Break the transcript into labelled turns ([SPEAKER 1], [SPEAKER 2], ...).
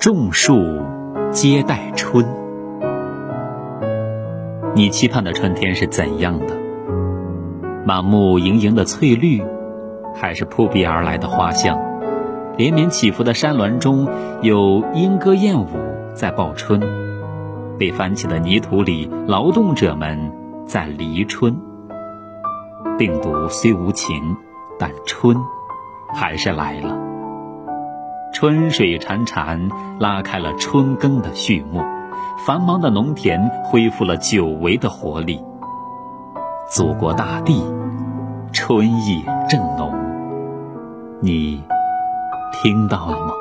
[SPEAKER 1] 种树皆待春。你期盼的春天是怎样的？满目盈盈的翠绿，还是扑鼻而来的花香？连绵起伏的山峦中有莺歌燕舞在报春，被翻起的泥土里，劳动者们在离春。病毒虽无情，但春还是来了。春水潺潺，拉开了春耕的序幕。繁忙的农田恢复了久违的活力。祖国大地，春意正浓。你听到了吗？